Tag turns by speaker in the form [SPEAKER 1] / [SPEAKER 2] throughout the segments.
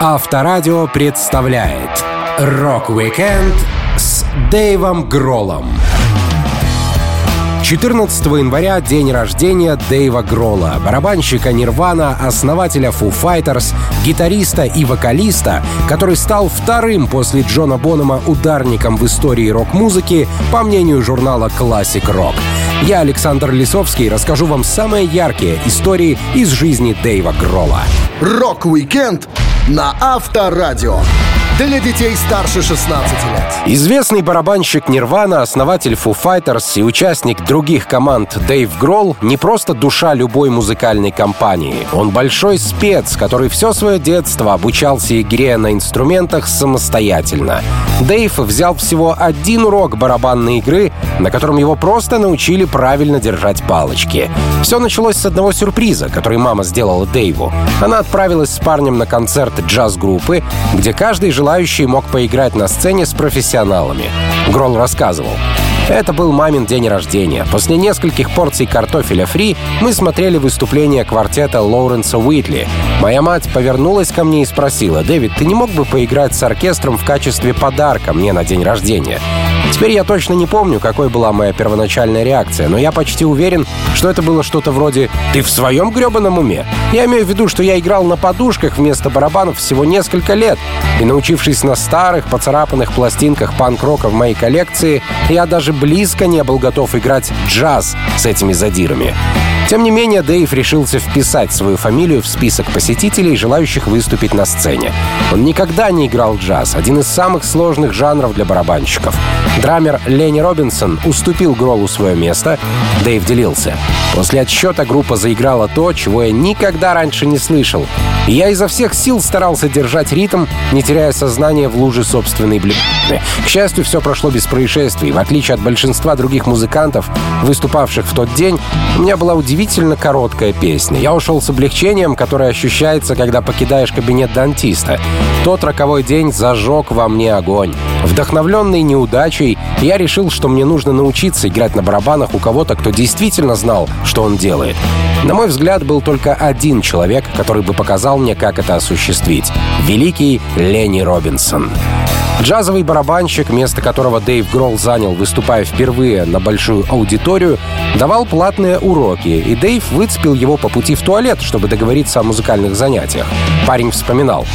[SPEAKER 1] Авторадио представляет Рок-викенд с Дэйвом Гролом. 14 января день рождения Дэйва Грола, барабанщика Нирвана, основателя Foo Fighters, гитариста и вокалиста, который стал вторым после Джона Бонома ударником в истории рок-музыки, по мнению журнала Classic Rock. Я, Александр Лисовский, расскажу вам самые яркие истории из жизни Дэйва Грола.
[SPEAKER 2] Рок-викенд на Авторадио для детей старше 16 лет.
[SPEAKER 1] Известный барабанщик Нирвана, основатель Foo Fighters и участник других команд Дэйв Гролл не просто душа любой музыкальной компании. Он большой спец, который все свое детство обучался игре на инструментах самостоятельно. Дэйв взял всего один урок барабанной игры, на котором его просто научили правильно держать палочки. Все началось с одного сюрприза, который мама сделала Дэйву. Она отправилась с парнем на концерт джаз-группы, где каждый желал желающий мог поиграть на сцене с профессионалами. Гролл рассказывал. Это был мамин день рождения. После нескольких порций картофеля фри мы смотрели выступление квартета Лоуренса Уитли. Моя мать повернулась ко мне и спросила, «Дэвид, ты не мог бы поиграть с оркестром в качестве подарка мне на день рождения?» Теперь я точно не помню, какой была моя первоначальная реакция, но я почти уверен, что это было что-то вроде «Ты в своем гребаном уме?» Я имею в виду, что я играл на подушках вместо барабанов всего несколько лет, и научившись на старых, поцарапанных пластинках панк-рока в моей коллекции, я даже близко не был готов играть джаз с этими задирами. Тем не менее, Дэйв решился вписать свою фамилию в список посетителей, желающих выступить на сцене. Он никогда не играл джаз, один из самых сложных жанров для барабанщиков. Драмер Ленни Робинсон уступил Гролу свое место. Дэйв делился. После отсчета группа заиграла то, чего я никогда раньше не слышал. И я изо всех сил старался держать ритм, не теряя сознание в луже собственной блин. К счастью, все прошло без происшествий. В отличие от большинства других музыкантов, выступавших в тот день, у меня была удивительно короткая песня. Я ушел с облегчением, которое ощущается, когда покидаешь кабинет дантиста. Тот роковой день зажег во мне огонь. Вдохновленный неудачей, я решил, что мне нужно научиться играть на барабанах у кого-то, кто действительно знал, что он делает. На мой взгляд, был только один человек, который бы показал мне, как это осуществить. Великий Ленни Робинсон. Джазовый барабанщик, место которого Дэйв Гролл занял, выступая впервые на большую аудиторию, давал платные уроки, и Дэйв выцепил его по пути в туалет, чтобы договориться о музыкальных занятиях. Парень вспоминал.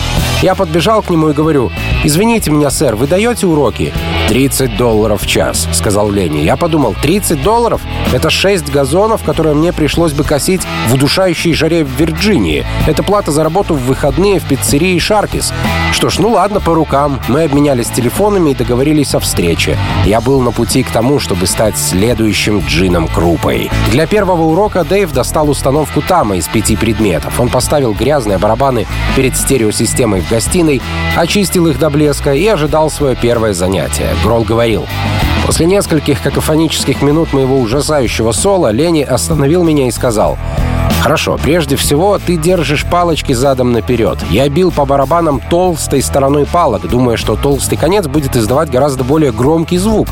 [SPEAKER 1] Я подбежал к нему и говорю, «Извините меня, сэр, вы даете уроки?» «30 долларов в час», — сказал Ленни. Я подумал, 30 долларов? Это 6 газонов, которые мне пришлось бы косить в удушающей жаре в Вирджинии. Это плата за работу в выходные в пиццерии «Шаркис». Что ж, ну ладно, по рукам. Мы обменялись телефонами и договорились о встрече. Я был на пути к тому, чтобы стать следующим Джином Крупой. Для первого урока Дэйв достал установку Тама из пяти предметов. Он поставил грязные барабаны перед стереосистемой в гостиной, очистил их до блеска и ожидал свое первое занятие. Грол говорил, После нескольких какофонических минут моего ужасающего соло Лени остановил меня и сказал Хорошо, прежде всего ты держишь палочки задом наперед. Я бил по барабанам толстой стороной палок, думая, что толстый конец будет издавать гораздо более громкий звук.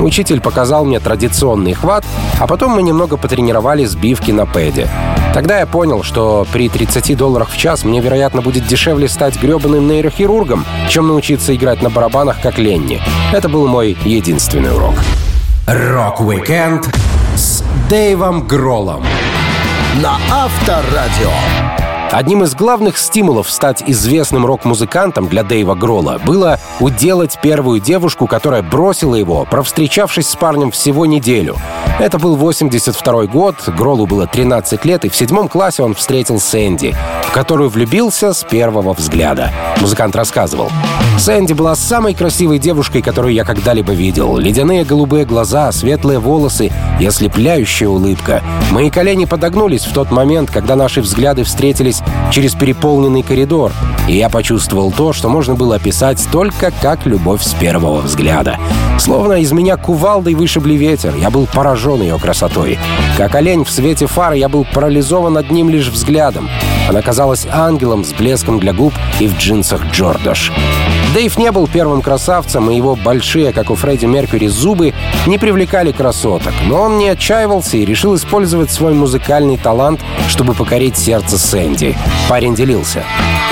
[SPEAKER 1] Учитель показал мне традиционный хват, а потом мы немного потренировали сбивки на пэде. Тогда я понял, что при 30 долларах в час мне, вероятно, будет дешевле стать гребаным нейрохирургом, чем научиться играть на барабанах, как Ленни. Это был мой единственный урок.
[SPEAKER 3] Рок-викенд с Дэйвом Гролом
[SPEAKER 2] на Авторадио.
[SPEAKER 1] Одним из главных стимулов стать известным рок-музыкантом для Дэйва Грола было уделать первую девушку, которая бросила его, провстречавшись с парнем всего неделю. Это был 82 год, Гролу было 13 лет, и в седьмом классе он встретил Сэнди, в которую влюбился с первого взгляда. Музыкант рассказывал. Сэнди была самой красивой девушкой, которую я когда-либо видел. Ледяные голубые глаза, светлые волосы и ослепляющая улыбка. Мои колени подогнулись в тот момент, когда наши взгляды встретились через переполненный коридор, и я почувствовал то, что можно было описать только как любовь с первого взгляда. Словно из меня кувалдой вышибли ветер, я был поражен ее красотой. Как олень в свете фары, я был парализован одним лишь взглядом. Она казалась ангелом с блеском для губ и в джинсах Джордаш. Дэйв не был первым красавцем, и его большие, как у Фредди Меркьюри, зубы не привлекали красоток. Но он не отчаивался и решил использовать свой музыкальный талант, чтобы покорить сердце Сэнди. Парень делился.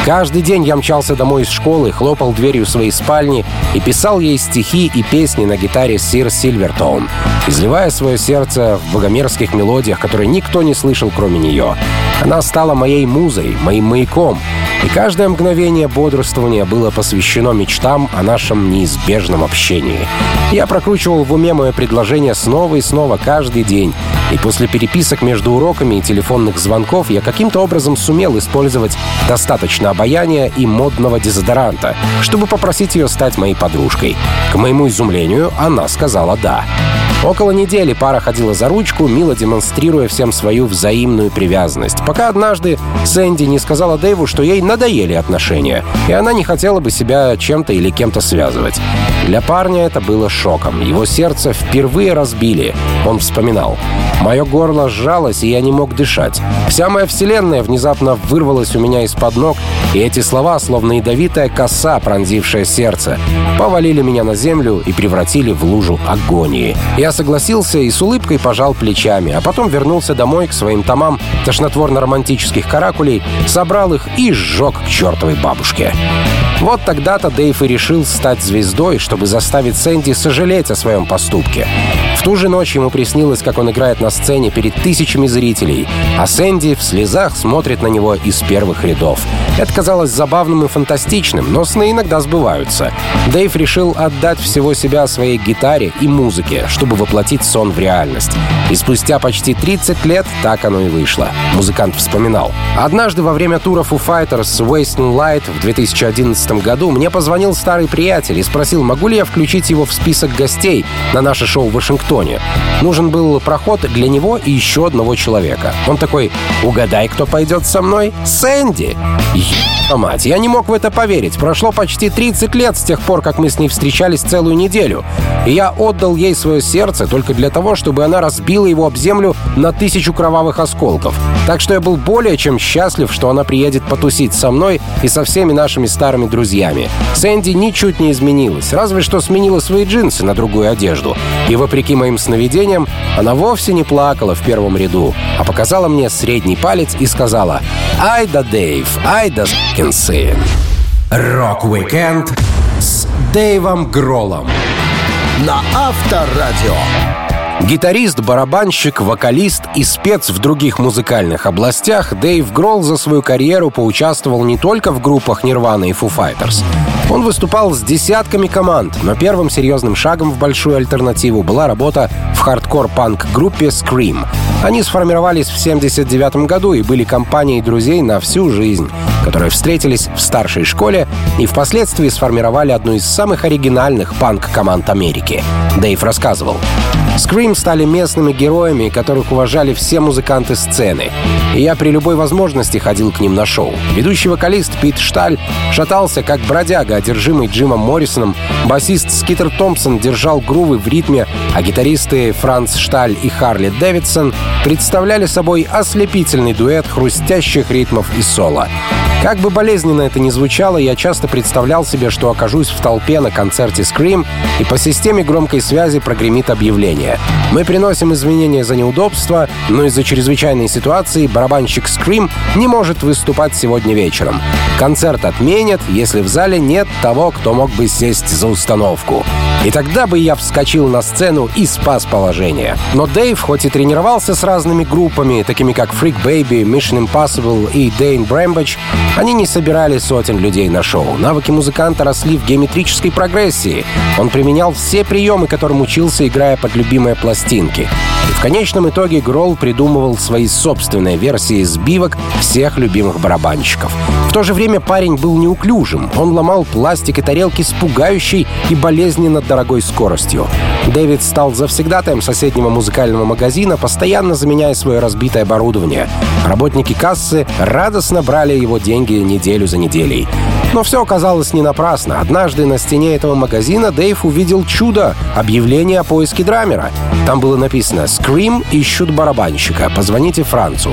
[SPEAKER 1] Каждый день я мчался домой из школы, хлопал дверью своей спальни и писал ей стихи и песни на гитаре Сир Сильвертоун, изливая свое сердце в богомерзких мелодиях, которые никто не слышал, кроме нее. Она стала моей музой, моим маяком, и каждое мгновение бодрствования было посвящено мечтам о нашем неизбежном общении. Я прокручивал в уме мое предложение снова и снова каждый день, и после переписок между уроками и телефонных звонков я каким-то образом сумел использовать достаточно обаяния и модного дезодоранта, чтобы попросить ее стать моей подружкой. К моему изумлению, она сказала «да». Около недели пара ходила за ручку, мило демонстрируя всем свою взаимную привязанность, пока однажды Сэнди не сказала Дэйву, что ей надоели отношения, и она не хотела бы себя чем-то или кем-то связывать. Для парня это было шоком. Его сердце впервые разбили. Он вспоминал. Мое горло сжалось, и я не мог дышать. Вся моя вселенная внезапно вырвалась у меня из-под ног, и эти слова, словно ядовитая коса, пронзившая сердце, повалили меня на землю и превратили в лужу агонии. Я согласился и с улыбкой пожал плечами, а потом вернулся домой к своим томам тошнотворно-романтических каракулей, собрал их и сжег к чертовой бабушке. Вот тогда-то Дэйв и решил стать звездой, чтобы заставить Сэнди сожалеть о своем поступке. В ту же ночь ему приснилось, как он играет на сцене перед тысячами зрителей, а Сэнди в слезах смотрит на него из первых рядов. Это казалось забавным и фантастичным, но сны иногда сбываются. Дэйв решил отдать всего себя своей гитаре и музыке, чтобы воплотить сон в реальность. И спустя почти 30 лет так оно и вышло. Музыкант вспоминал. Однажды во время тура Foo Fighters Wasting Light в 2011 году мне позвонил старый приятель и спросил, могу ли я включить его в список гостей на наше шоу в Вашингтоне. Нужен был проход для него и еще одного человека. Он такой, угадай, кто пойдет со мной? Сэнди! Ё мать, я не мог в это поверить. Прошло почти 30 лет с тех пор, как мы с ней встречались целую неделю. И я отдал ей свое сердце только для того, чтобы она разбила его об землю на тысячу кровавых осколков. Так что я был более чем счастлив, что она приедет потусить со мной и со всеми нашими старыми друзьями. Сэнди ничуть не изменилась, разве что сменила свои джинсы на другую одежду. И вопреки моим сновидениям, она вовсе не плакала в первом ряду, а показала мне средний палец и сказала «Ай да Дэйв, ай да сын».
[SPEAKER 3] Рок-викенд с Дэйвом Гроллом.
[SPEAKER 2] На Авторадио.
[SPEAKER 1] Гитарист, барабанщик, вокалист и спец в других музыкальных областях, Дэйв Гролл за свою карьеру поучаствовал не только в группах Nirvana и Foo Fighters. Он выступал с десятками команд, но первым серьезным шагом в большую альтернативу была работа в хардкор-панк-группе Scream. Они сформировались в 1979 году и были компанией друзей на всю жизнь, которые встретились в старшей школе и впоследствии сформировали одну из самых оригинальных панк-команд Америки. Дэйв рассказывал. Scream стали местными героями, которых уважали все музыканты сцены. И я при любой возможности ходил к ним на шоу. Ведущий вокалист Пит Шталь шатался как бродяга, одержимый Джимом Моррисоном, басист Скитер Томпсон держал грувы в ритме, а гитаристы Франц Шталь и Харли Дэвидсон представляли собой ослепительный дуэт хрустящих ритмов и соло. Как бы болезненно это ни звучало, я часто представлял себе, что окажусь в толпе на концерте Scream, и по системе громкой связи прогремит объявление. Мы приносим извинения за неудобства, но из-за чрезвычайной ситуации барабанщик Scream не может выступать сегодня вечером. Концерт отменят, если в зале нет того, кто мог бы сесть за установку. И тогда бы я вскочил на сцену и спас положение. Но Дэйв, хоть и тренировался с разными группами, такими как Freak Baby, Mission Impossible и Dane Brambuch, они не собирали сотен людей на шоу. Навыки музыканта росли в геометрической прогрессии. Он применял все приемы, которым учился, играя под любимые пластинки. И в конечном итоге Гролл придумывал свои собственные версии сбивок всех любимых барабанщиков. В то же время парень был неуклюжим. Он ломал пластик и тарелки с пугающей и болезненно дорогой скоростью. Дэвид стал завсегдатаем соседнего музыкального магазина, постоянно заменяя свое разбитое оборудование. Работники кассы радостно брали его деньги неделю за неделей. Но все оказалось не напрасно. Однажды на стене этого магазина Дэйв увидел чудо — объявление о поиске драмера. Там было написано «Scream ищут барабанщика. Позвоните Францу».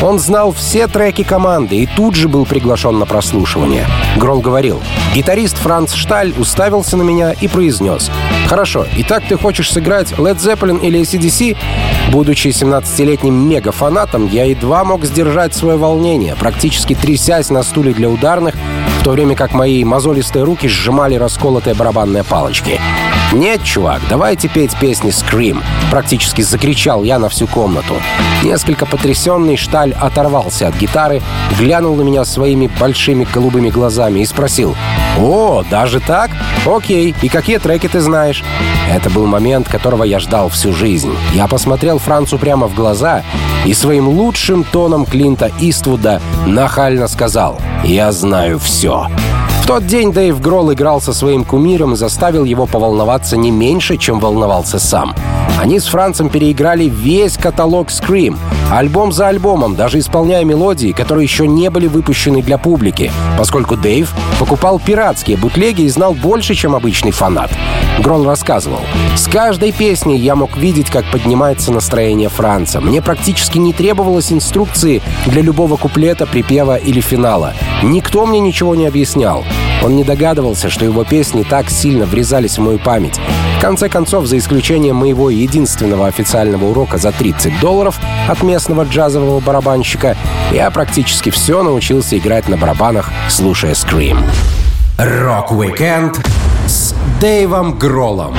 [SPEAKER 1] Он знал все треки команды и тут же был приглашен на прослушивание. Грол говорил, гитарист Франц Шталь уставился на меня и произнес, «Хорошо, итак ты хочешь сыграть Led Zeppelin или ACDC?» Будучи 17-летним мега-фанатом, я едва мог сдержать свое волнение, практически трясясь на стуле для ударных, в то время как мои мозолистые руки сжимали расколотые барабанные палочки. «Нет, чувак, давайте петь песни Scream!» Практически закричал я на всю комнату. Несколько потрясенный Шталь оторвался от гитары, глянул на меня своими большими голубыми глазами и спросил «О, даже так? Окей, и какие треки ты знаешь?» Это был момент, которого я ждал всю жизнь. Я посмотрел Францу прямо в глаза и своим лучшим тоном Клинта Иствуда нахально сказал «Я знаю все» тот день Дэйв Гролл играл со своим кумиром и заставил его поволноваться не меньше, чем волновался сам. Они с Францем переиграли весь каталог Scream, альбом за альбомом, даже исполняя мелодии, которые еще не были выпущены для публики, поскольку Дэйв покупал пиратские бутлеги и знал больше, чем обычный фанат. Гролл рассказывал, «С каждой песней я мог видеть, как поднимается настроение Франца. Мне практически не требовалось инструкции для любого куплета, припева или финала. Никто мне ничего не объяснял. Он не догадывался, что его песни так сильно врезались в мою память. В конце концов, за исключением моего единственного официального урока за 30 долларов от местного джазового барабанщика, я практически все научился играть на барабанах, слушая Scream.
[SPEAKER 3] Рок-викенд с Дэйвом Гроллом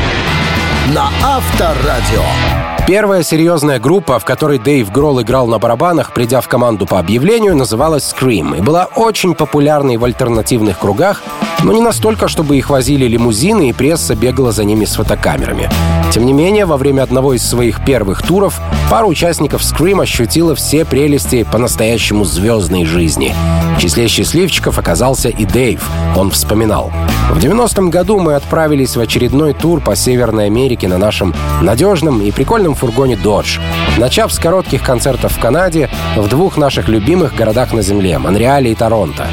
[SPEAKER 2] на Авторадио.
[SPEAKER 1] Первая серьезная группа, в которой Дэйв Гролл играл на барабанах, придя в команду по объявлению, называлась Scream и была очень популярной в альтернативных кругах, но не настолько, чтобы их возили лимузины и пресса бегала за ними с фотокамерами. Тем не менее, во время одного из своих первых туров пара участников Scream ощутила все прелести по-настоящему звездной жизни. В числе счастливчиков оказался и Дэйв. Он вспоминал. В 90-м году мы отправились в очередной тур по Северной Америке на нашем надежном и прикольном фургоне Dodge. Начав с коротких концертов в Канаде, в двух наших любимых городах на Земле — Монреале и Торонто.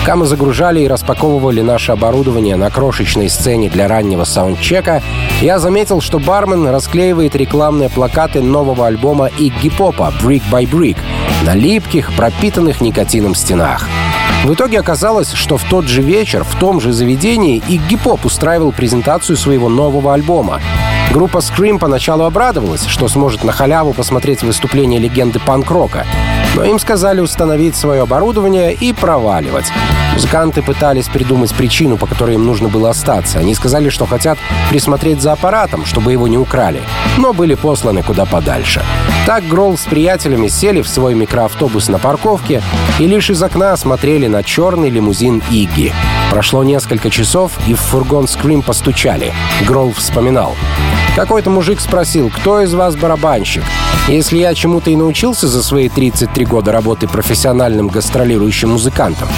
[SPEAKER 1] Пока мы загружали и распаковывали наше оборудование на крошечной сцене для раннего саундчека, я заметил, что бармен расклеивает рекламные плакаты нового альбома Игги Попа «Brick by Brick» на липких, пропитанных никотином стенах. В итоге оказалось, что в тот же вечер в том же заведении Игги Поп устраивал презентацию своего нового альбома. Группа Scream поначалу обрадовалась, что сможет на халяву посмотреть выступление легенды панк-рока. Но им сказали установить свое оборудование и проваливать. Музыканты пытались придумать причину, по которой им нужно было остаться. Они сказали, что хотят присмотреть за аппаратом, чтобы его не украли, но были посланы куда подальше. Так Гролл с приятелями сели в свой микроавтобус на парковке и лишь из окна смотрели на черный лимузин Игги. Прошло несколько часов, и в фургон Скрим постучали. Гролл вспоминал. Какой-то мужик спросил, кто из вас барабанщик? Если я чему-то и научился за свои 33 года работы профессиональным гастролирующим музыкантом,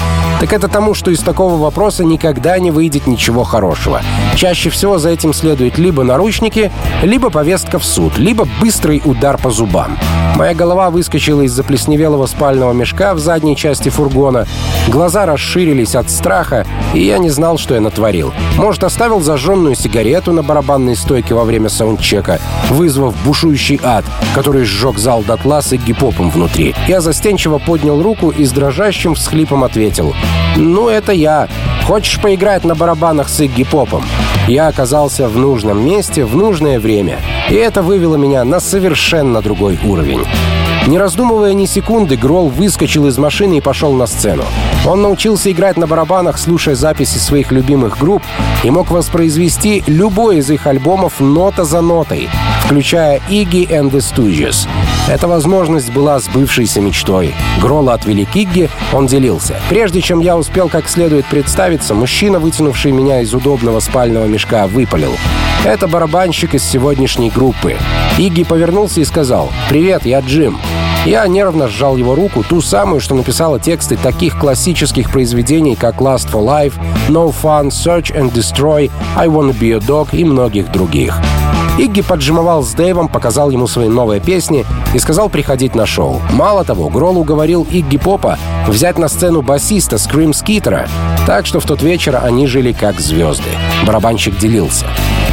[SPEAKER 1] так это тому, что из такого вопроса никогда не выйдет ничего хорошего. Чаще всего за этим следует либо наручники, либо повестка в суд, либо быстрый удар по зубам. Моя голова выскочила из заплесневелого спального мешка в задней части фургона, глаза расширились от страха, и я не знал, что я натворил. Может, оставил зажженную сигарету на барабанной стойке во время саундчека, вызвав бушующий ад, который сжег зал дотла с гипопом внутри. Я застенчиво поднял руку и с дрожащим всхлипом ответил «Ну, это я. Хочешь поиграть на барабанах с Игги Попом?» Я оказался в нужном месте в нужное время, и это вывело меня на совершенно другой уровень. Не раздумывая ни секунды, Гролл выскочил из машины и пошел на сцену. Он научился играть на барабанах, слушая записи своих любимых групп, и мог воспроизвести любой из их альбомов нота за нотой, включая Iggy and the Stooges. Эта возможность была сбывшейся мечтой. Гролла отвели к Игги, он делился. Прежде чем я успел как следует представиться, мужчина, вытянувший меня из удобного спального мешка, выпалил. Это барабанщик из сегодняшней группы. Игги повернулся и сказал «Привет, я Джим». Я нервно сжал его руку, ту самую, что написала тексты таких классических произведений, как Last for Life, No Fun, Search and Destroy, I Wanna Be a Dog и многих других. Игги поджимовал с Дэйвом, показал ему свои новые песни и сказал приходить на шоу. Мало того, Гролл уговорил Игги Попа взять на сцену басиста Скрим Скитера, так что в тот вечер они жили как звезды. Барабанщик делился.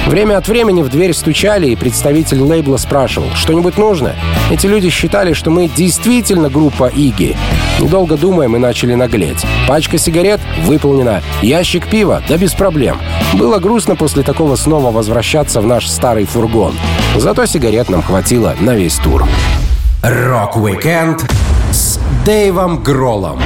[SPEAKER 1] Время от времени в дверь стучали, и представитель лейбла спрашивал, что-нибудь нужно? Эти люди считали, что мы действительно группа Иги. Недолго думая, мы начали наглеть. Пачка сигарет выполнена, ящик пива, да без проблем. Было грустно после такого снова возвращаться в наш старый фургон. Зато сигарет нам хватило на весь тур.
[SPEAKER 3] Рок-викенд с Дэйвом Гроллом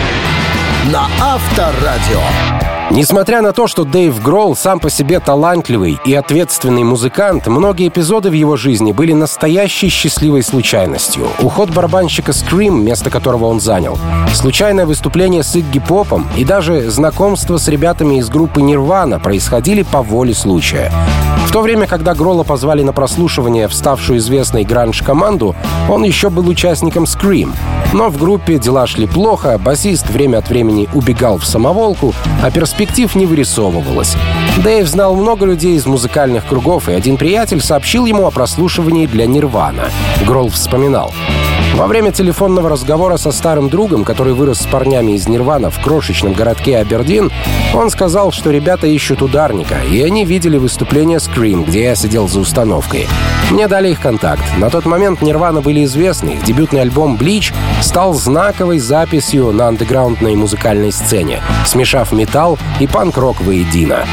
[SPEAKER 2] на Авторадио.
[SPEAKER 1] Несмотря на то, что Дэйв Гролл сам по себе талантливый и ответственный музыкант, многие эпизоды в его жизни были настоящей счастливой случайностью. Уход барабанщика Scream, место которого он занял, случайное выступление с Игги Попом и даже знакомство с ребятами из группы Нирвана происходили по воле случая. В то время, когда Гролла позвали на прослушивание в ставшую известной гранж-команду, он еще был участником Scream. Но в группе дела шли плохо, басист время от времени убегал в самоволку, а перспектив не вырисовывалось. Дэйв знал много людей из музыкальных кругов, и один приятель сообщил ему о прослушивании для Нирвана. Гролл вспоминал. Во время телефонного разговора со старым другом, который вырос с парнями из Нирвана в крошечном городке Абердин, он сказал, что ребята ищут ударника, и они видели выступление Scream, где я сидел за установкой. Мне дали их контакт. На тот момент Нирвана были известны. Их дебютный альбом «Bleach» стал знаковой записью на андеграундной музыкальной сцене, смешав металл и панк-рок воедино.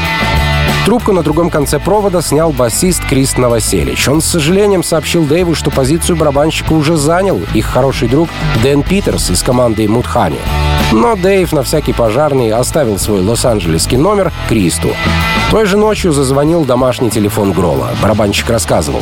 [SPEAKER 1] Трубку на другом конце провода снял басист Крист Новоселич. Он с сожалением сообщил Дэйву, что позицию барабанщика уже занял их хороший друг Дэн Питерс из команды Мудхани. Но Дэйв на всякий пожарный оставил свой лос-анджелесский номер Кристу. Той же ночью зазвонил домашний телефон Грола. Барабанщик рассказывал.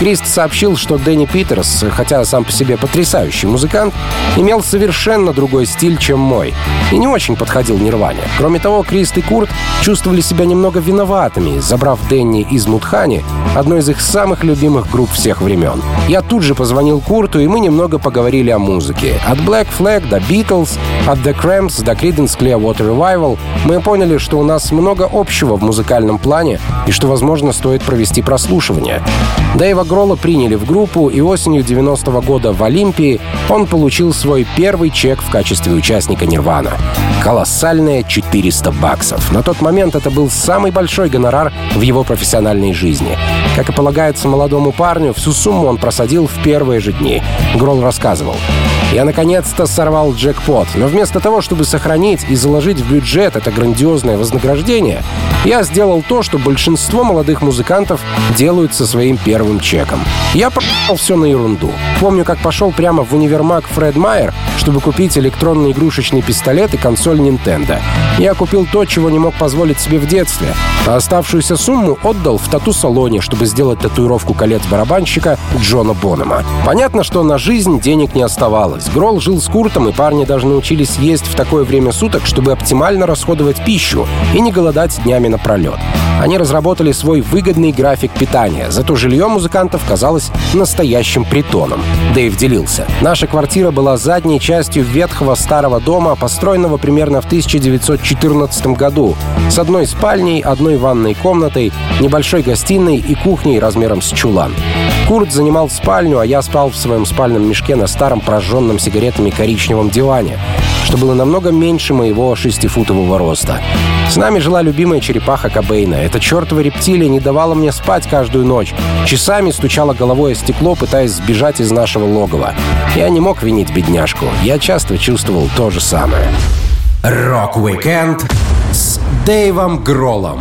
[SPEAKER 1] Крист сообщил, что Дэнни Питерс, хотя сам по себе потрясающий музыкант, имел совершенно другой стиль, чем мой, и не очень подходил Нирване. Кроме того, Крист и Курт чувствовали себя немного виноватыми, забрав Дэнни из Мудхани, одной из их самых любимых групп всех времен. Я тут же позвонил Курту, и мы немного поговорили о музыке. От Black Flag до Beatles, от The Cramps до Creedence Clearwater Revival мы поняли, что у нас много общего в музыкальном плане и что, возможно, стоит провести прослушивание. Дэйва Гролла приняли в группу, и осенью 90-го года в Олимпии он получил свой первый чек в качестве участника Нирвана. Колоссальные 400 баксов. На тот момент это был самый большой гонорар в его профессиональной жизни. Как и полагается молодому парню, всю сумму он просадил в первые же дни. Гролл рассказывал. Я наконец-то сорвал джекпот, но вместо того, чтобы сохранить и заложить в бюджет это грандиозное вознаграждение, я сделал то, что большинство молодых музыкантов делают со своим первым чеком. Я продал все на ерунду. Помню, как пошел прямо в универмаг Фред Майер, чтобы купить электронный игрушечный пистолет и консоль Nintendo. Я купил то, чего не мог позволить себе в детстве, а оставшуюся сумму отдал в тату-салоне, чтобы сделать татуировку колец барабанщика Джона Бонома. Понятно, что на жизнь денег не оставалось менялось. Грол жил с Куртом, и парни даже научились есть в такое время суток, чтобы оптимально расходовать пищу и не голодать днями напролет. Они разработали свой выгодный график питания, зато жилье музыкантов казалось настоящим притоном. Дэйв делился. Наша квартира была задней частью ветхого старого дома, построенного примерно в 1914 году, с одной спальней, одной ванной комнатой, небольшой гостиной и кухней размером с чулан. Курт занимал спальню, а я спал в своем спальном мешке на старом прожженном сигаретами коричневом диване, что было намного меньше моего шестифутового роста. С нами жила любимая черепаха Кобейна. Эта чертова рептилия не давала мне спать каждую ночь. Часами стучала головой о стекло, пытаясь сбежать из нашего логова. Я не мог винить бедняжку. Я часто чувствовал то же самое.
[SPEAKER 3] Рок-викенд с Дэйвом Гроллом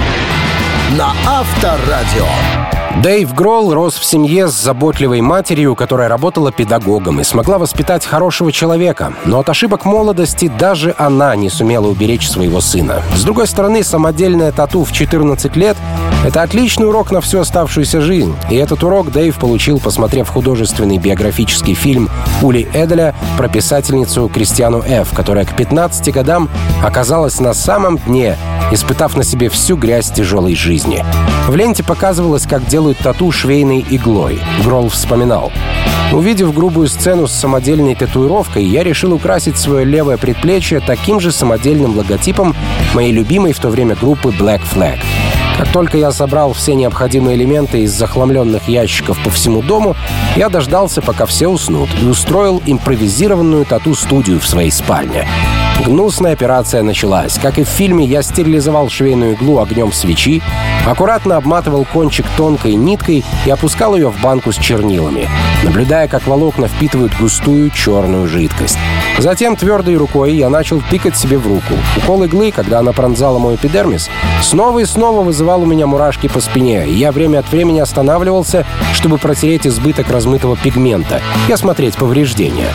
[SPEAKER 2] на Авторадио.
[SPEAKER 1] Дэйв Гролл рос в семье с заботливой матерью, которая работала педагогом и смогла воспитать хорошего человека. Но от ошибок молодости даже она не сумела уберечь своего сына. С другой стороны, самодельная тату в 14 лет — это отличный урок на всю оставшуюся жизнь. И этот урок Дэйв получил, посмотрев художественный биографический фильм Ули Эделя про писательницу Кристиану Ф., которая к 15 годам оказалась на самом дне, испытав на себе всю грязь тяжелой жизни. В ленте показывалось, как делают делают тату швейной иглой. Гролл вспоминал. Увидев грубую сцену с самодельной татуировкой, я решил украсить свое левое предплечье таким же самодельным логотипом моей любимой в то время группы Black Flag. Как только я собрал все необходимые элементы из захламленных ящиков по всему дому, я дождался, пока все уснут, и устроил импровизированную тату-студию в своей спальне. Гнусная операция началась. Как и в фильме, я стерилизовал швейную иглу огнем свечи, аккуратно обматывал кончик тонкой ниткой и опускал ее в банку с чернилами, наблюдая, как волокна впитывают густую черную жидкость. Затем твердой рукой я начал тыкать себе в руку. Укол иглы, когда она пронзала мой эпидермис, снова и снова вызывал у меня мурашки по спине, и я время от времени останавливался, чтобы протереть избыток размытого пигмента и осмотреть повреждения.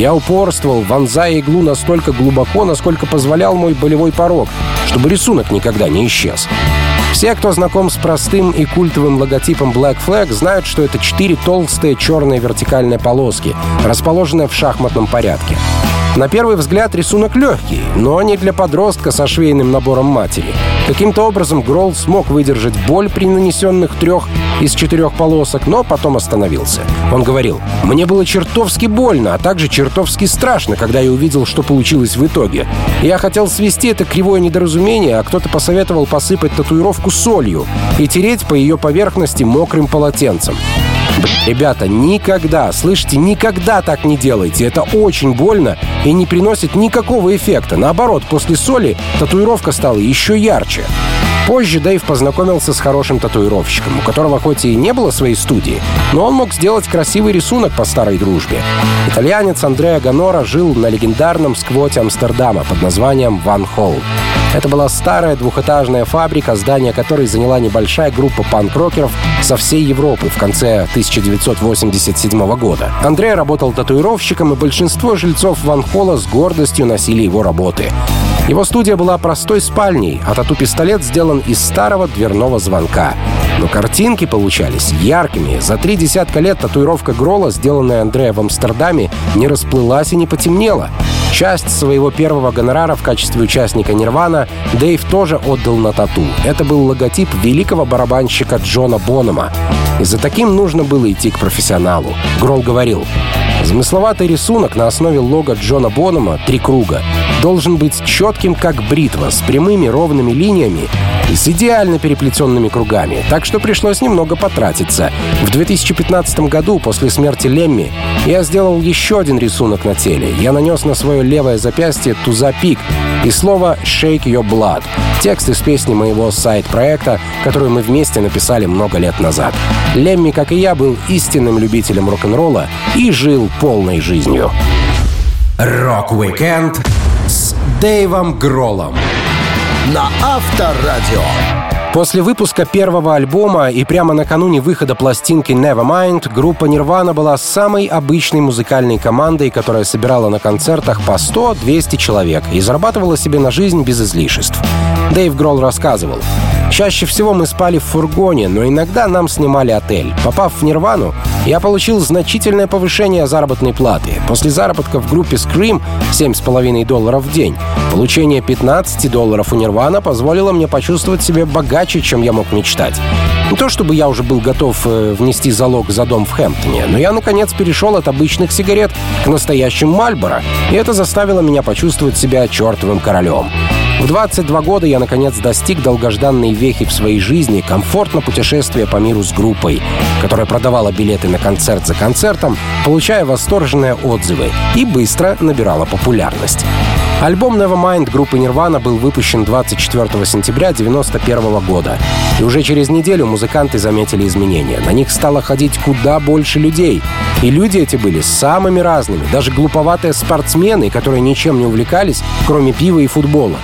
[SPEAKER 1] Я упорствовал, вонзая иглу настолько глубоко, насколько позволял мой болевой порог, чтобы рисунок никогда не исчез. Все, кто знаком с простым и культовым логотипом Black Flag, знают, что это четыре толстые черные вертикальные полоски, расположенные в шахматном порядке. На первый взгляд рисунок легкий, но не для подростка со швейным набором матери. Каким-то образом Гролл смог выдержать боль при нанесенных трех из четырех полосок, но потом остановился. Он говорил, «Мне было чертовски больно, а также чертовски страшно, когда я увидел, что получилось в итоге. Я хотел свести это кривое недоразумение, а кто-то посоветовал посыпать татуировку солью и тереть по ее поверхности мокрым полотенцем. Ребята, никогда, слышите, никогда так не делайте. Это очень больно и не приносит никакого эффекта. Наоборот, после соли татуировка стала еще ярче. Позже Дэйв познакомился с хорошим татуировщиком, у которого хоть и не было своей студии, но он мог сделать красивый рисунок по старой дружбе. Итальянец Андреа Ганора жил на легендарном сквоте Амстердама под названием Ван Холл. Это была старая двухэтажная фабрика, здание которой заняла небольшая группа панк-рокеров со всей Европы в конце 1987 года. Андрей работал татуировщиком, и большинство жильцов Ван Холла с гордостью носили его работы. Его студия была простой спальней, а тату-пистолет сделан из старого дверного звонка. Но картинки получались яркими. За три десятка лет татуировка Грола, сделанная Андрея в Амстердаме, не расплылась и не потемнела. Часть своего первого гонорара в качестве участника Нирвана Дэйв тоже отдал на тату. Это был логотип великого барабанщика Джона Бонома. И за таким нужно было идти к профессионалу. Грол говорил, Замысловатый рисунок на основе лога Джона Бонома «Три круга» должен быть четким, как бритва, с прямыми ровными линиями и с идеально переплетенными кругами, так что пришлось немного потратиться. В 2015 году, после смерти Лемми, я сделал еще один рисунок на теле. Я нанес на свое левое запястье туза пик и слово «Shake Your Blood» — текст из песни моего сайт-проекта, которую мы вместе написали много лет назад. Лемми, как и я, был истинным любителем рок-н-ролла и жил полной жизнью.
[SPEAKER 3] Рок-викенд с Дэйвом Гроллом
[SPEAKER 2] на Авторадио.
[SPEAKER 1] После выпуска первого альбома и прямо накануне выхода пластинки Nevermind группа Nirvana была самой обычной музыкальной командой, которая собирала на концертах по 100-200 человек и зарабатывала себе на жизнь без излишеств. Дэйв Гролл рассказывал, Чаще всего мы спали в фургоне, но иногда нам снимали отель. Попав в Нирвану, я получил значительное повышение заработной платы. После заработка в группе Scream 7,5 долларов в день. Получение 15 долларов у Нирвана позволило мне почувствовать себя богаче, чем я мог мечтать. Не то чтобы я уже был готов э, внести залог за дом в Хэмптоне, но я, наконец, перешел от обычных сигарет к настоящим Мальборо, и это заставило меня почувствовать себя чертовым королем. В 22 года я, наконец, достиг долгожданной вехи в своей жизни, комфортно путешествия по миру с группой, которая продавала билеты на концерт за концертом, получая восторженные отзывы и быстро набирала популярность. Альбом Nevermind группы Nirvana был выпущен 24 сентября 1991 года. И уже через неделю музыканты заметили изменения. На них стало ходить куда больше людей. И люди эти были самыми разными. Даже глуповатые спортсмены, которые ничем не увлекались, кроме пива и футбола.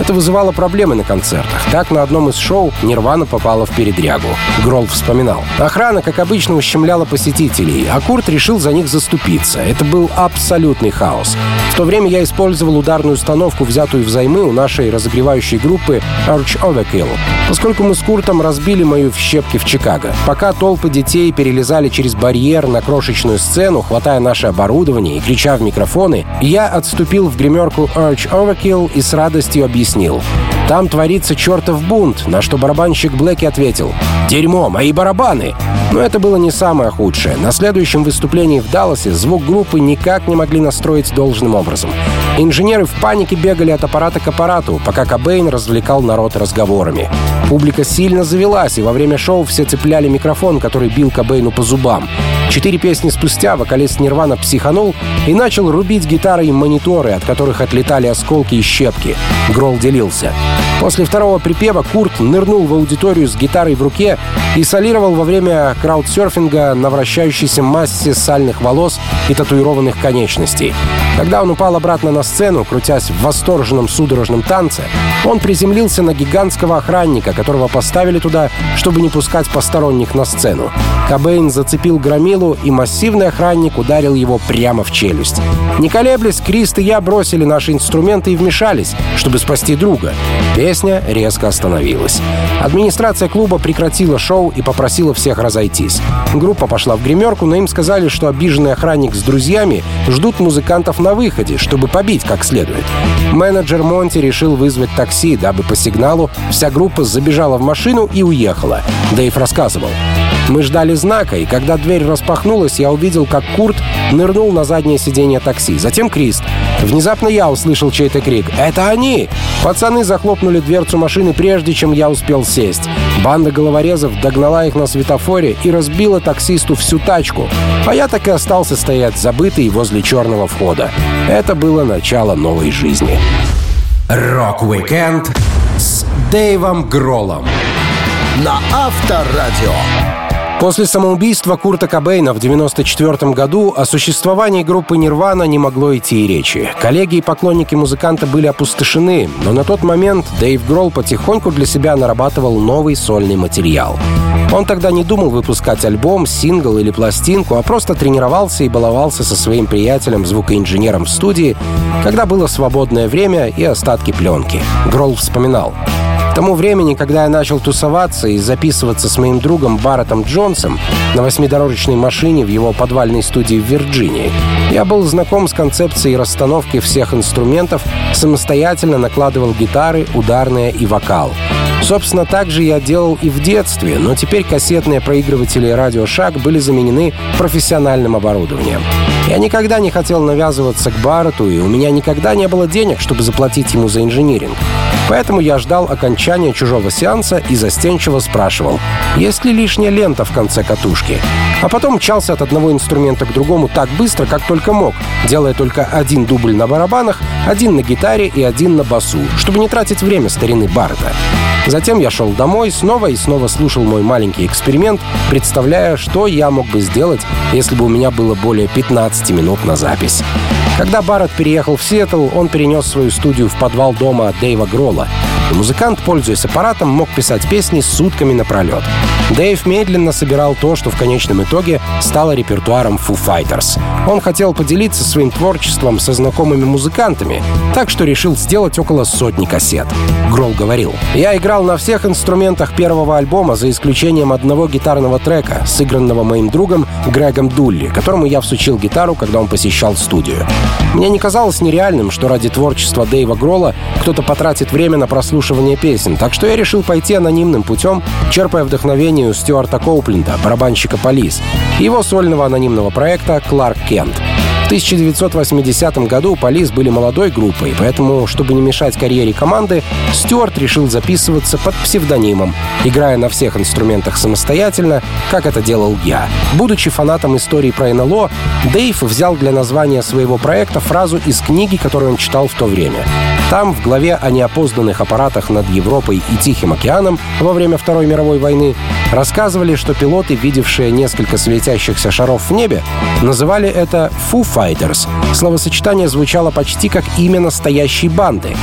[SPEAKER 1] Это вызывало проблемы на концертах. Так, на одном из шоу Нирвана попала в передрягу. Гролл вспоминал. Охрана, как обычно, ущемляла посетителей, а Курт решил за них заступиться. Это был абсолютный хаос. В то время я использовал ударную установку, взятую взаймы у нашей разогревающей группы Arch Overkill, поскольку мы с Куртом разбили мою в щепки в Чикаго. Пока толпы детей перелезали через барьер на крошечную сцену, хватая наше оборудование и крича в микрофоны, я отступил в гримерку Arch Overkill и с радостью объяснил объяснил. Там творится чертов бунт, на что барабанщик Блэки ответил «Дерьмо, мои барабаны!» Но это было не самое худшее. На следующем выступлении в Далласе звук группы никак не могли настроить должным образом. Инженеры в панике бегали от аппарата к аппарату, пока Кобейн развлекал народ разговорами. Публика сильно завелась, и во время шоу все цепляли микрофон, который бил Кобейну по зубам. Четыре песни спустя вокалист Нирвана психанул и начал рубить гитарой мониторы, от которых отлетали осколки и щепки. Грол делился. После второго припева Курт нырнул в аудиторию с гитарой в руке и солировал во время краудсерфинга на вращающейся массе сальных волос и татуированных конечностей. Когда он упал обратно на сцену, крутясь в восторженном судорожном танце, он приземлился на гигантского охранника, которого поставили туда, чтобы не пускать посторонних на сцену. Кобейн зацепил громилу, и массивный охранник ударил его прямо в челюсть. Не колеблясь, Крист и я бросили наши инструменты и вмешались, чтобы спасти друга. Песня резко остановилась. Администрация клуба прекратила шоу и попросила всех разойтись. Группа пошла в гримерку, но им сказали, что обиженный охранник с друзьями ждут музыкантов на выходе, чтобы побить как следует. Менеджер Монти решил вызвать такси, дабы по сигналу вся группа забежала в машину и уехала. Дэйв рассказывал. Мы ждали знака, и когда дверь распахнулась, я увидел, как Курт нырнул на заднее сиденье такси. Затем Крист. Внезапно я услышал чей-то крик «Это они!». Пацаны захлопнули дверцу машины, прежде чем я успел сесть. Банда головорезов догнала их на светофоре и разбила таксисту всю тачку. А я так и остался стоять забытый возле черного входа. Это было начало новой жизни.
[SPEAKER 3] Рок-викенд с Дэйвом Гроллом
[SPEAKER 2] на Авторадио.
[SPEAKER 1] После самоубийства Курта Кобейна в 1994 году о существовании группы «Нирвана» не могло идти и речи. Коллеги и поклонники музыканта были опустошены, но на тот момент Дэйв Гролл потихоньку для себя нарабатывал новый сольный материал. Он тогда не думал выпускать альбом, сингл или пластинку, а просто тренировался и баловался со своим приятелем-звукоинженером в студии, когда было свободное время и остатки пленки. Гролл вспоминал. Тому времени, когда я начал тусоваться и записываться с моим другом Барреттом Джонсом на восьмидорожечной машине в его подвальной студии в Вирджинии, я был знаком с концепцией расстановки всех инструментов, самостоятельно накладывал гитары, ударные и вокал. Собственно, так же я делал и в детстве, но теперь кассетные проигрыватели «Радио Шаг» были заменены профессиональным оборудованием. Я никогда не хотел навязываться к Барретту, и у меня никогда не было денег, чтобы заплатить ему за инжиниринг. Поэтому я ждал окончания чужого сеанса и застенчиво спрашивал, есть ли лишняя лента в конце катушки. А потом мчался от одного инструмента к другому так быстро, как только мог, делая только один дубль на барабанах, один на гитаре и один на басу, чтобы не тратить время старины Баррета. Затем я шел домой, снова и снова слушал мой маленький эксперимент, представляя, что я мог бы сделать, если бы у меня было более 15 минут на запись. Когда Барретт переехал в Сиэтл, он перенес свою студию в подвал дома Дэйва Гролла. И музыкант, пользуясь аппаратом, мог писать песни сутками напролет. Дэйв медленно собирал то, что в конечном итоге стало репертуаром Foo Fighters. Он хотел поделиться своим творчеством со знакомыми музыкантами, так что решил сделать около сотни кассет. Гролл говорил, «Я играл на всех инструментах первого альбома, за исключением одного гитарного трека, сыгранного моим другом Грегом Дулли, которому я всучил гитару, когда он посещал студию. Мне не казалось нереальным, что ради творчества Дэйва Гролла кто-то потратит время на прослушивание песен, так что я решил пойти анонимным путем, черпая вдохновение у Стюарта Коупленда, барабанщика «Полис», и его сольного анонимного проекта «Кларк Кент». В 1980 году Полис были молодой группой, поэтому, чтобы не мешать карьере команды, Стюарт решил записываться под псевдонимом, играя на всех инструментах самостоятельно, как это делал я. Будучи фанатом истории про НЛО, Дейв взял для названия своего проекта фразу из книги, которую он читал в то время. Там, в главе о неопознанных аппаратах над Европой и Тихим океаном во время Второй мировой войны, рассказывали, что пилоты, видевшие несколько светящихся шаров в небе, называли это «Foo Fighters». Словосочетание звучало почти как имя настоящей банды.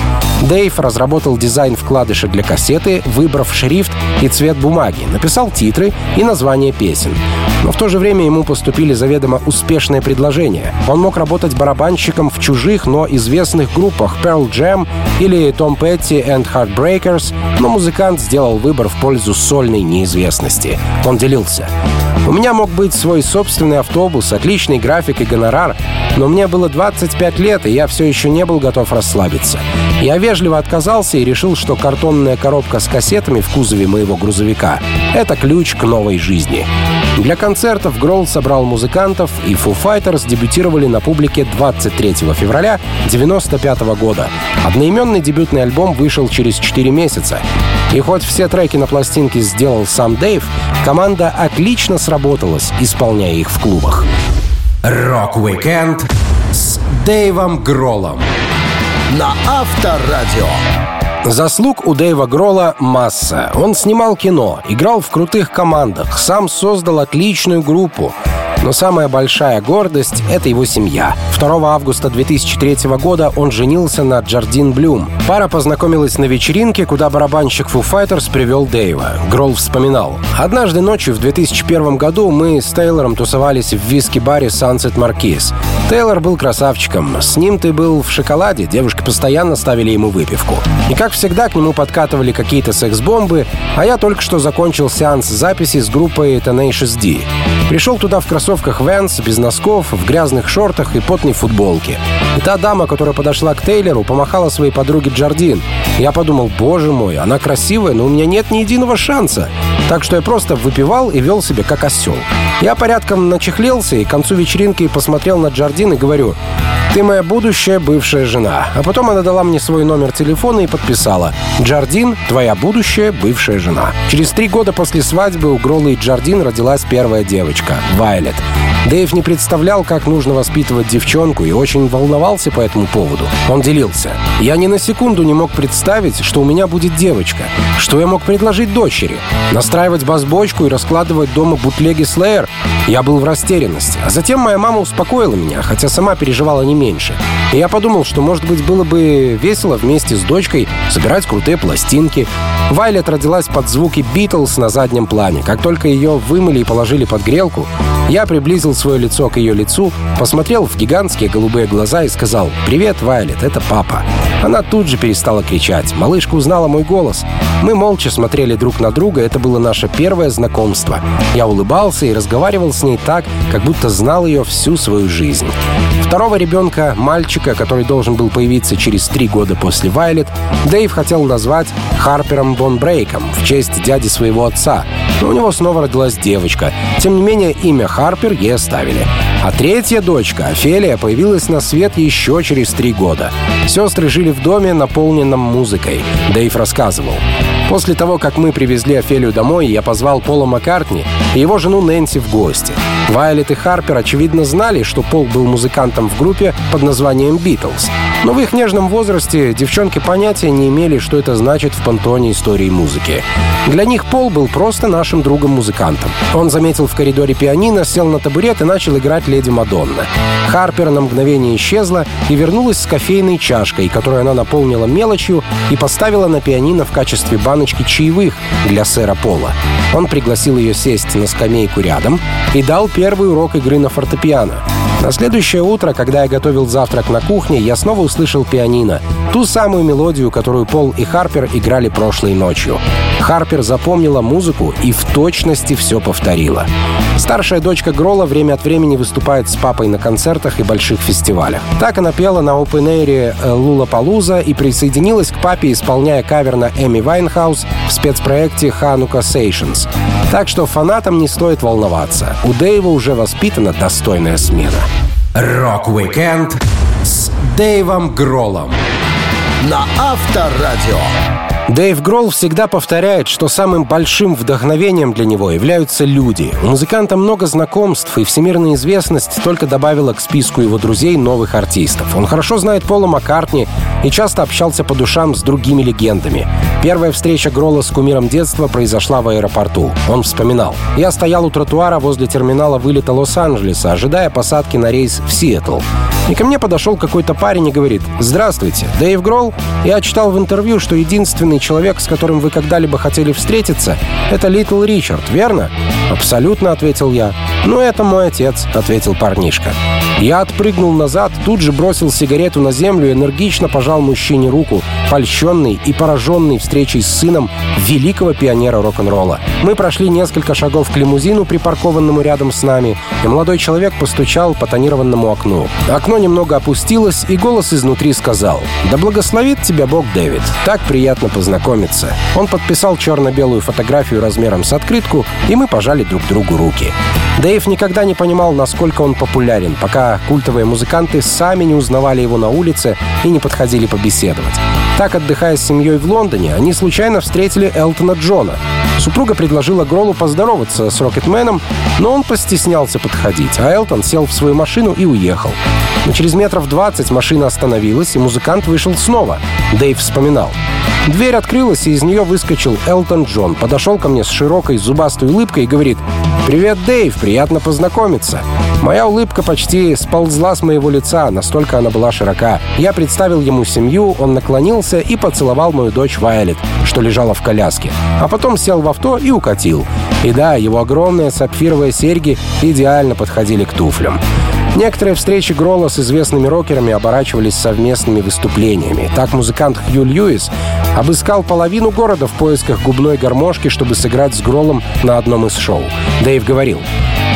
[SPEAKER 1] Дэйв разработал дизайн вкладыша для кассеты, выбрав шрифт и цвет бумаги, написал титры и название песен. Но в то же время ему поступили заведомо успешные предложения. Он мог работать барабанщиком в чужих, но известных группах Pearl Jam, Jam или Tom Petty and Heartbreakers, но музыкант сделал выбор в пользу сольной неизвестности. Он делился. У меня мог быть свой собственный автобус, отличный график и гонорар, но мне было 25 лет, и я все еще не был готов расслабиться. Я вежливо отказался и решил, что картонная коробка с кассетами в кузове моего грузовика — это ключ к новой жизни. Для концертов Гролл собрал музыкантов, и Foo Fighters дебютировали на публике 23 февраля 1995 года. Одноименный дебютный альбом вышел через 4 месяца. И хоть все треки на пластинке сделал сам Дэйв, команда отлично сработалась, исполняя их в клубах.
[SPEAKER 3] Рок-викенд с Дэйвом Гроллом
[SPEAKER 2] на Авторадио.
[SPEAKER 1] Заслуг у Дэйва Гролла масса. Он снимал кино, играл в крутых командах, сам создал отличную группу. Но самая большая гордость — это его семья. 2 августа 2003 года он женился на Джардин Блюм. Пара познакомилась на вечеринке, куда барабанщик Foo Fighters привел Дэйва. Гролл вспоминал. «Однажды ночью в 2001 году мы с Тейлором тусовались в виски-баре Sunset Marquis. Тейлор был красавчиком. С ним ты был в шоколаде, девушки постоянно ставили ему выпивку. И как всегда к нему подкатывали какие-то секс-бомбы, а я только что закончил сеанс записи с группой Tenacious D. Пришел туда в кроссовках Vans, без носков, в грязных шортах и потной футболке. И та дама, которая подошла к Тейлору, помахала своей подруге Джардин. Я подумал, боже мой, она красивая, но у меня нет ни единого шанса. Так что я просто выпивал и вел себя как осел. Я порядком начехлелся и к концу вечеринки посмотрел на Джардин и говорю, «Ты моя будущая бывшая жена». А потом она дала мне свой номер телефона и подписала «Джардин, твоя будущая бывшая жена». Через три года после свадьбы у Гролла и Джардин родилась первая девочка — Вайлет. Дэйв не представлял, как нужно воспитывать девчонку и очень волновался по этому поводу. Он делился. «Я ни на секунду не мог представить, что у меня будет девочка. Что я мог предложить дочери? Настраивать бас-бочку и раскладывать дома бутлеги Slayer? Я был в растерянности. А затем моя мама успокоила меня, хотя сама переживала не меньше. И я подумал, что, может быть, было бы весело вместе с дочкой собирать крутые пластинки. Вайлет родилась под звуки Битлз на заднем плане. Как только ее вымыли и положили под грелку, я приблизил свое лицо к ее лицу, посмотрел в гигантские голубые глаза и сказал «Привет, Вайлет, это папа». Она тут же перестала кричать. Малышка узнала мой голос. Мы молча смотрели друг на друга, это было наше первое знакомство. Я улыбался и разговаривал с ней так, как будто знал ее всю свою жизнь. Второго ребенка, мальчика, который должен был появиться через три года после Вайлет, Дэйв хотел назвать Харпером Бон Брейком в честь дяди своего отца. Но у него снова родилась девочка. Тем не менее, имя Харпер ей оставили. А третья дочка, Офелия, появилась на свет еще через три года. Сестры жили в доме, наполненном музыкой. Дэйв рассказывал. После того, как мы привезли Офелию домой, я позвал Пола Маккартни и его жену Нэнси в гости. Вайлет и Харпер, очевидно, знали, что Пол был музыкантом в группе под названием «Битлз». Но в их нежном возрасте девчонки понятия не имели, что это значит в пантоне истории музыки. Для них Пол был просто нашим другом-музыкантом. Он заметил в коридоре пианино, сел на табурет и начал играть «Леди Мадонна». Харпер на мгновение исчезла и вернулась с кофейной чашкой, которую она наполнила мелочью и поставила на пианино в качестве баночки чаевых для сэра Пола. Он пригласил ее сесть на скамейку рядом и дал первый урок игры на фортепиано. На следующее утро, когда я готовил завтрак на кухне, я снова услышал пианино. Ту самую мелодию, которую Пол и Харпер играли прошлой ночью. Харпер запомнила музыку и в точности все повторила. Старшая дочка Грола время от времени выступает с папой на концертах и больших фестивалях. Так она пела на Open Air Lollapalooza и присоединилась к папе, исполняя кавер на Эми Вайнхаус в спецпроекте Hanukkah Sessions. Так что фанатам не стоит волноваться. У Дэйва уже воспитана достойная смена.
[SPEAKER 3] Рок-викенд с Дэйвом Гроллом
[SPEAKER 2] на Авторадио.
[SPEAKER 1] Дэйв Гролл всегда повторяет, что самым большим вдохновением для него являются люди. У музыканта много знакомств, и всемирная известность только добавила к списку его друзей новых артистов. Он хорошо знает Пола Маккартни и часто общался по душам с другими легендами. Первая встреча Гролла с кумиром детства произошла в аэропорту. Он вспоминал. «Я стоял у тротуара возле терминала вылета Лос-Анджелеса, ожидая посадки на рейс в Сиэтл. И ко мне подошел какой-то парень и говорит, «Здравствуйте, Дэйв Гролл? Я читал в интервью, что единственный человек, с которым вы когда-либо хотели встретиться, это Литл Ричард, верно?» «Абсолютно», — ответил я. «Ну, это мой отец», — ответил парнишка. Я отпрыгнул назад, тут же бросил сигарету на землю и энергично пожал мужчине руку, польщенный и пораженный встречей с сыном великого пионера рок-н-ролла. Мы прошли несколько шагов к лимузину, припаркованному рядом с нами, и молодой человек постучал по тонированному окну. Окно немного опустилось, и голос изнутри сказал «Да благословит тебя Бог, Дэвид. Так приятно познакомиться». Он подписал черно-белую фотографию размером с открытку, и мы пожали друг другу руки. Дэйв никогда не понимал, насколько он популярен, пока культовые музыканты сами не узнавали его на улице и не подходили побеседовать. Так, отдыхая с семьей в Лондоне, они случайно встретили Элтона Джона. Супруга предложила Гролу поздороваться с Рокетменом, но он постеснялся подходить, а Элтон сел в свою машину и уехал. Но через метров 20 машина остановилась, и музыкант вышел снова. Дэйв вспоминал. Дверь открылась, и из нее выскочил Элтон Джон. Подошел ко мне с широкой зубастой улыбкой и говорит «Привет, Дэйв, приятно познакомиться». Моя улыбка почти сползла с моего лица, настолько она была широка. Я представил ему семью, он наклонился и поцеловал мою дочь Вайлет, что лежала в коляске. А потом сел в авто и укатил. И да, его огромные сапфировые серьги идеально подходили к туфлям. Некоторые встречи Гролла с известными рокерами оборачивались совместными выступлениями. Так музыкант Хью Льюис обыскал половину города в поисках губной гармошки, чтобы сыграть с Гроллом на одном из шоу. Дэйв говорил,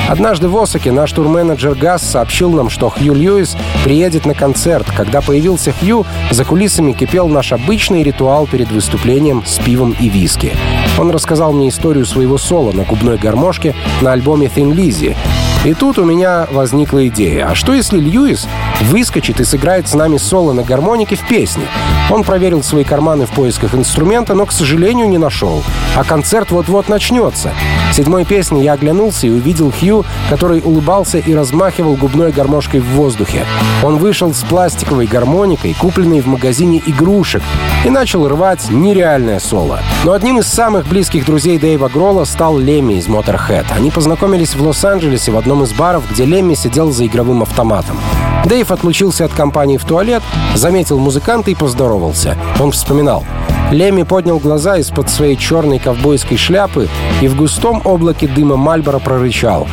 [SPEAKER 1] Однажды в Осаке наш турменеджер Газ сообщил нам, что Хью Льюис приедет на концерт. Когда появился Хью, за кулисами кипел наш обычный ритуал перед выступлением с пивом и виски. Он рассказал мне историю своего соло на губной гармошке на альбоме Thin Lizzy, и тут у меня возникла идея. А что если Льюис выскочит и сыграет с нами соло на гармонике в песне? Он проверил свои карманы в поисках инструмента, но, к сожалению, не нашел. А концерт вот-вот начнется. В седьмой песне я оглянулся и увидел Хью, который улыбался и размахивал губной гармошкой в воздухе. Он вышел с пластиковой гармоникой, купленной в магазине игрушек, и начал рвать нереальное соло. Но одним из самых близких друзей Дэйва Гролла стал Лемми из Motorhead. Они познакомились в Лос-Анджелесе в одном одном из баров, где Лемми сидел за игровым автоматом. Дэйв отлучился от компании в туалет, заметил музыканта и поздоровался. Он вспоминал. Лемми поднял глаза из-под своей черной ковбойской шляпы и в густом облаке дыма Мальборо прорычал.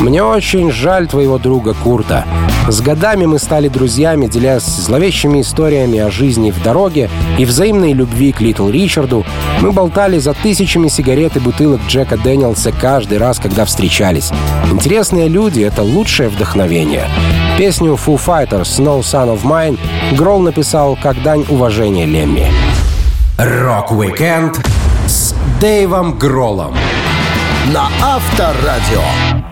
[SPEAKER 1] «Мне очень жаль твоего друга Курта. С годами мы стали друзьями, делясь зловещими историями о жизни в дороге и взаимной любви к Литл Ричарду. Мы болтали за тысячами сигарет и бутылок Джека Дэниелса каждый раз, когда встречались. Интересные люди — это лучшее вдохновение. Песню Foo Fighters «No Son of Mine» Гролл написал как дань уважения Лемми.
[SPEAKER 3] Рок-викенд с Дэйвом Гроллом
[SPEAKER 2] на Авторадио.